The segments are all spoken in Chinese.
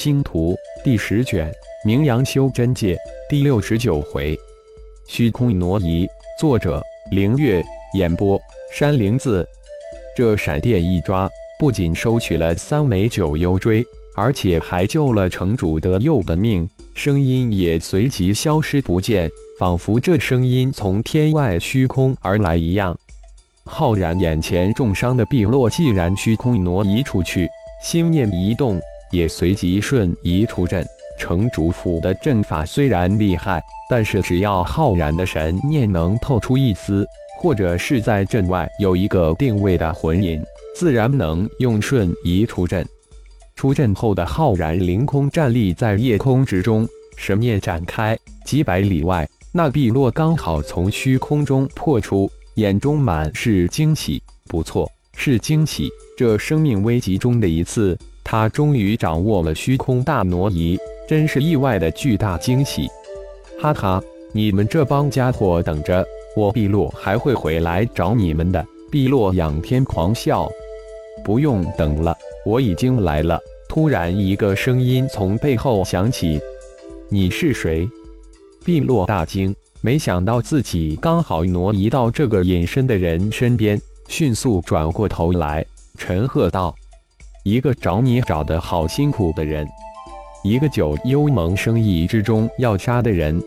星图第十卷，名扬修真界第六十九回，虚空挪移。作者：凌月。演播：山灵子。这闪电一抓，不仅收取了三枚九幽锥，而且还救了城主的佑的命。声音也随即消失不见，仿佛这声音从天外虚空而来一样。浩然眼前重伤的碧落，既然虚空挪移出去，心念一动。也随即瞬移出阵。城主府的阵法虽然厉害，但是只要浩然的神念能透出一丝，或者是在阵外有一个定位的魂引，自然能用瞬移出阵。出阵后的浩然凌空站立在夜空之中，神念展开，几百里外，那碧落刚好从虚空中破出，眼中满是惊喜。不错，是惊喜。这生命危急中的一次。他终于掌握了虚空大挪移，真是意外的巨大惊喜！哈哈，你们这帮家伙等着，我碧落还会回来找你们的！碧落仰天狂笑。不用等了，我已经来了。突然，一个声音从背后响起：“你是谁？”碧落大惊，没想到自己刚好挪移到这个隐身的人身边，迅速转过头来，陈赫道。一个找你找的好辛苦的人，一个九幽盟生意之中要杀的人，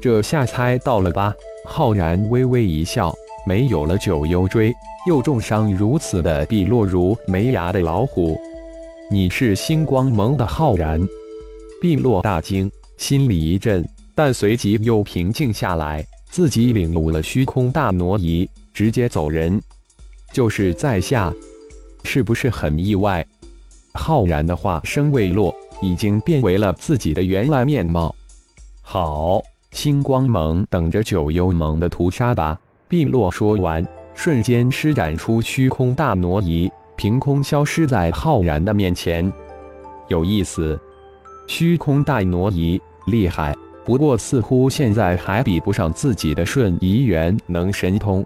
这下猜到了吧？浩然微微一笑，没有了九幽锥，又重伤如此的碧落如没牙的老虎。你是星光盟的浩然？碧落大惊，心里一震，但随即又平静下来，自己领悟了虚空大挪移，直接走人。就是在下。是不是很意外？浩然的话声未落，已经变为了自己的原来面貌。好，星光盟等着九幽盟的屠杀吧！碧落说完，瞬间施展出虚空大挪移，凭空消失在浩然的面前。有意思，虚空大挪移厉害，不过似乎现在还比不上自己的瞬移元能神通。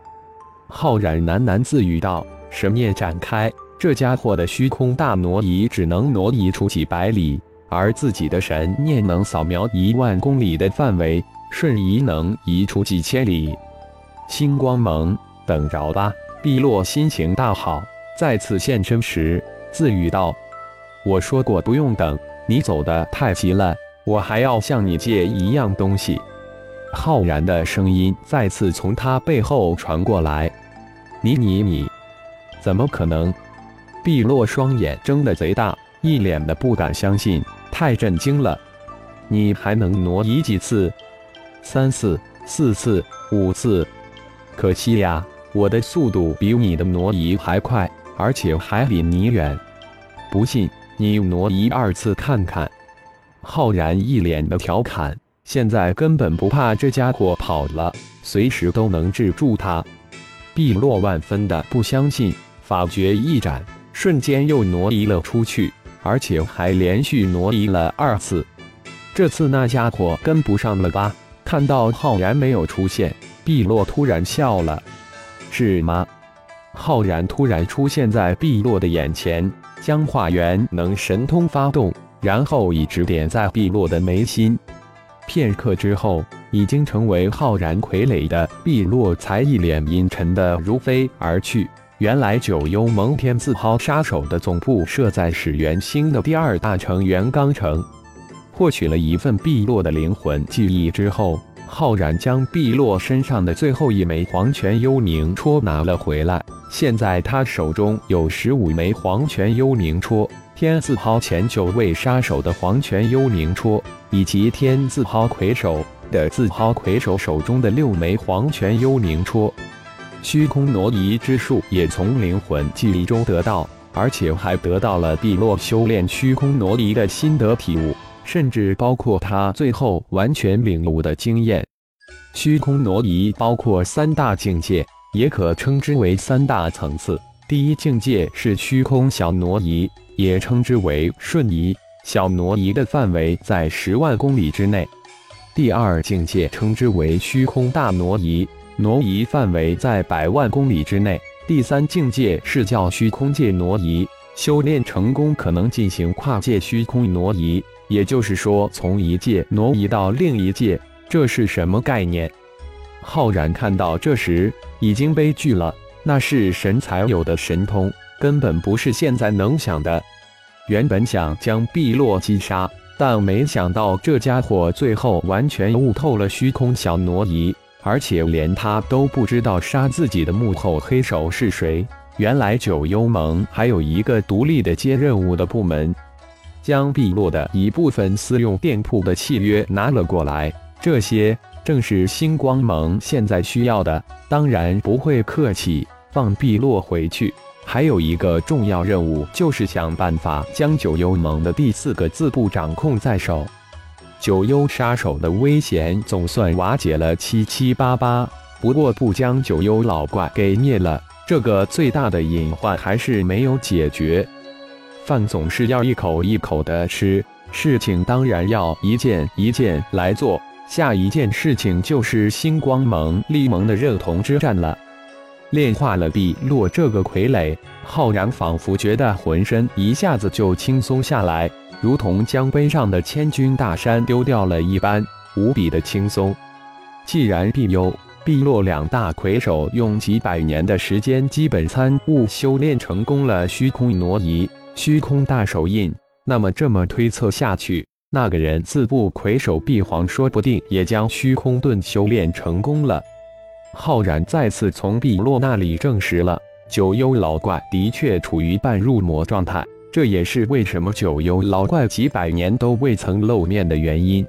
浩然喃喃自语道：“神念展开。”这家伙的虚空大挪移只能挪移出几百里，而自己的神念能扫描一万公里的范围，瞬移能移出几千里。星光盟，等着吧！碧落心情大好，再次现身时自语道：“我说过不用等，你走的太急了，我还要向你借一样东西。”浩然的声音再次从他背后传过来：“你你你，怎么可能？”碧落双眼睁得贼大，一脸的不敢相信，太震惊了！你还能挪移几次？三次、四次、五次？可惜呀，我的速度比你的挪移还快，而且还比你远。不信，你挪移二次看看。浩然一脸的调侃，现在根本不怕这家伙跑了，随时都能制住他。碧落万分的不相信，法诀一展。瞬间又挪移了出去，而且还连续挪移了二次。这次那家伙跟不上了吧？看到浩然没有出现，碧落突然笑了：“是吗？”浩然突然出现在碧落的眼前，将化元能神通发动，然后一直点在碧落的眉心。片刻之后，已经成为浩然傀儡的碧落才一脸阴沉的如飞而去。原来九幽盟天字号杀手的总部设在始元星的第二大城元刚城。获取了一份碧落的灵魂记忆之后，浩然将碧落身上的最后一枚黄泉幽冥戳拿了回来。现在他手中有十五枚黄泉幽冥戳，天字号前九位杀手的黄泉幽冥戳，以及天字号魁首的字号魁首手中的六枚黄泉幽冥戳。虚空挪移之术也从灵魂记忆中得到，而且还得到了碧落修炼虚空挪移的心得体悟，甚至包括他最后完全领悟的经验。虚空挪移包括三大境界，也可称之为三大层次。第一境界是虚空小挪移，也称之为瞬移，小挪移的范围在十万公里之内。第二境界称之为虚空大挪移。挪移范围在百万公里之内。第三境界是叫虚空界挪移，修炼成功可能进行跨界虚空挪移，也就是说从一界挪移到另一界，这是什么概念？浩然看到这时已经悲剧了，那是神才有的神通，根本不是现在能想的。原本想将碧落击杀，但没想到这家伙最后完全悟透了虚空小挪移，而且连他都不知道杀自己的幕后黑手是谁。原来九幽盟还有一个独立的接任务的部门，将碧落的一部分私用店铺的契约拿了过来，这些正是星光盟现在需要的，当然不会客气，放碧落回去。还有一个重要任务，就是想办法将九幽盟的第四个字部掌控在手。九幽杀手的危险总算瓦解了七七八八，不过不将九幽老怪给灭了。这个最大的隐患还是没有解决。饭总是要一口一口的吃，事情当然要一件一件来做。下一件事情就是星光盟立盟的认同之战了。炼化了碧落这个傀儡，浩然仿佛觉得浑身一下子就轻松下来，如同将背上的千钧大山丢掉了一般，无比的轻松。既然碧幽。碧落两大魁首用几百年的时间，基本参悟修炼成功了虚空挪移、虚空大手印。那么这么推测下去，那个人自部魁首碧皇说不定也将虚空盾修炼成功了。浩然再次从碧落那里证实了九幽老怪的确处于半入魔状态，这也是为什么九幽老怪几百年都未曾露面的原因。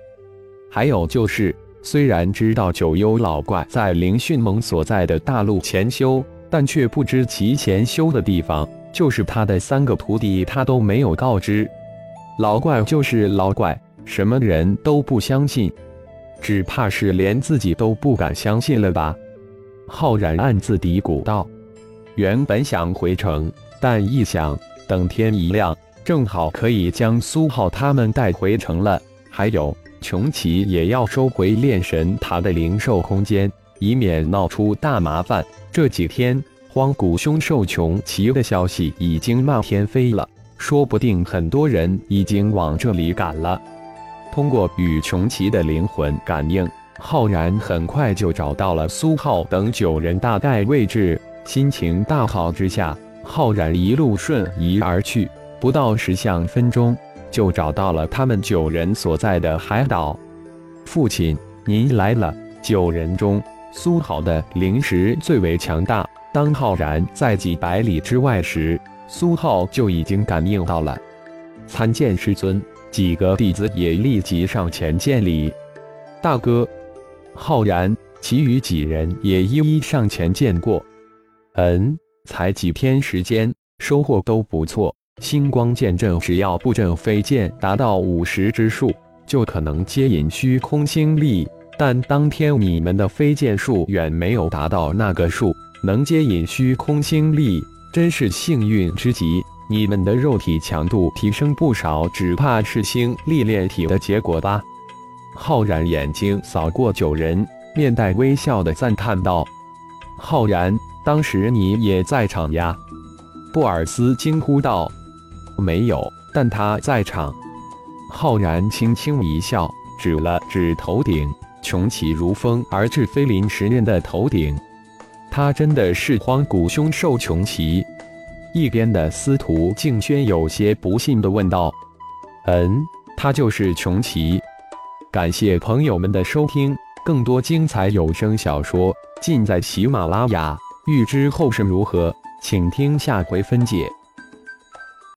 还有就是。虽然知道九幽老怪在灵训盟所在的大陆潜修，但却不知其潜修的地方。就是他的三个徒弟，他都没有告知。老怪就是老怪，什么人都不相信，只怕是连自己都不敢相信了吧？浩然暗自嘀咕道：“原本想回城，但一想，等天一亮，正好可以将苏浩他们带回城了。还有……”穷奇也要收回炼神塔的灵兽空间，以免闹出大麻烦。这几天荒古凶兽穷奇的消息已经漫天飞了，说不定很多人已经往这里赶了。通过与穷奇的灵魂感应，浩然很快就找到了苏浩等九人大概位置。心情大好之下，浩然一路瞬移而去，不到十项分钟。就找到了他们九人所在的海岛。父亲，您来了。九人中，苏浩的灵石最为强大。当浩然在几百里之外时，苏浩就已经感应到了。参见师尊。几个弟子也立即上前见礼。大哥，浩然，其余几人也一一上前见过。嗯，才几天时间，收获都不错。星光剑阵，只要布阵飞剑达到五十之数，就可能接引虚空星力。但当天你们的飞剑数远没有达到那个数，能接引虚空星力，真是幸运之极。你们的肉体强度提升不少，只怕是星历练体的结果吧？浩然眼睛扫过九人，面带微笑的赞叹道：“浩然，当时你也在场呀？”布尔斯惊呼道。没有，但他在场。浩然轻轻一笑，指了指头顶，穷奇如风而至飞临十人的头顶。他真的是荒古凶兽穷奇？一边的司徒静轩有些不信的问道：“嗯，他就是穷奇。”感谢朋友们的收听，更多精彩有声小说尽在喜马拉雅。欲知后事如何，请听下回分解。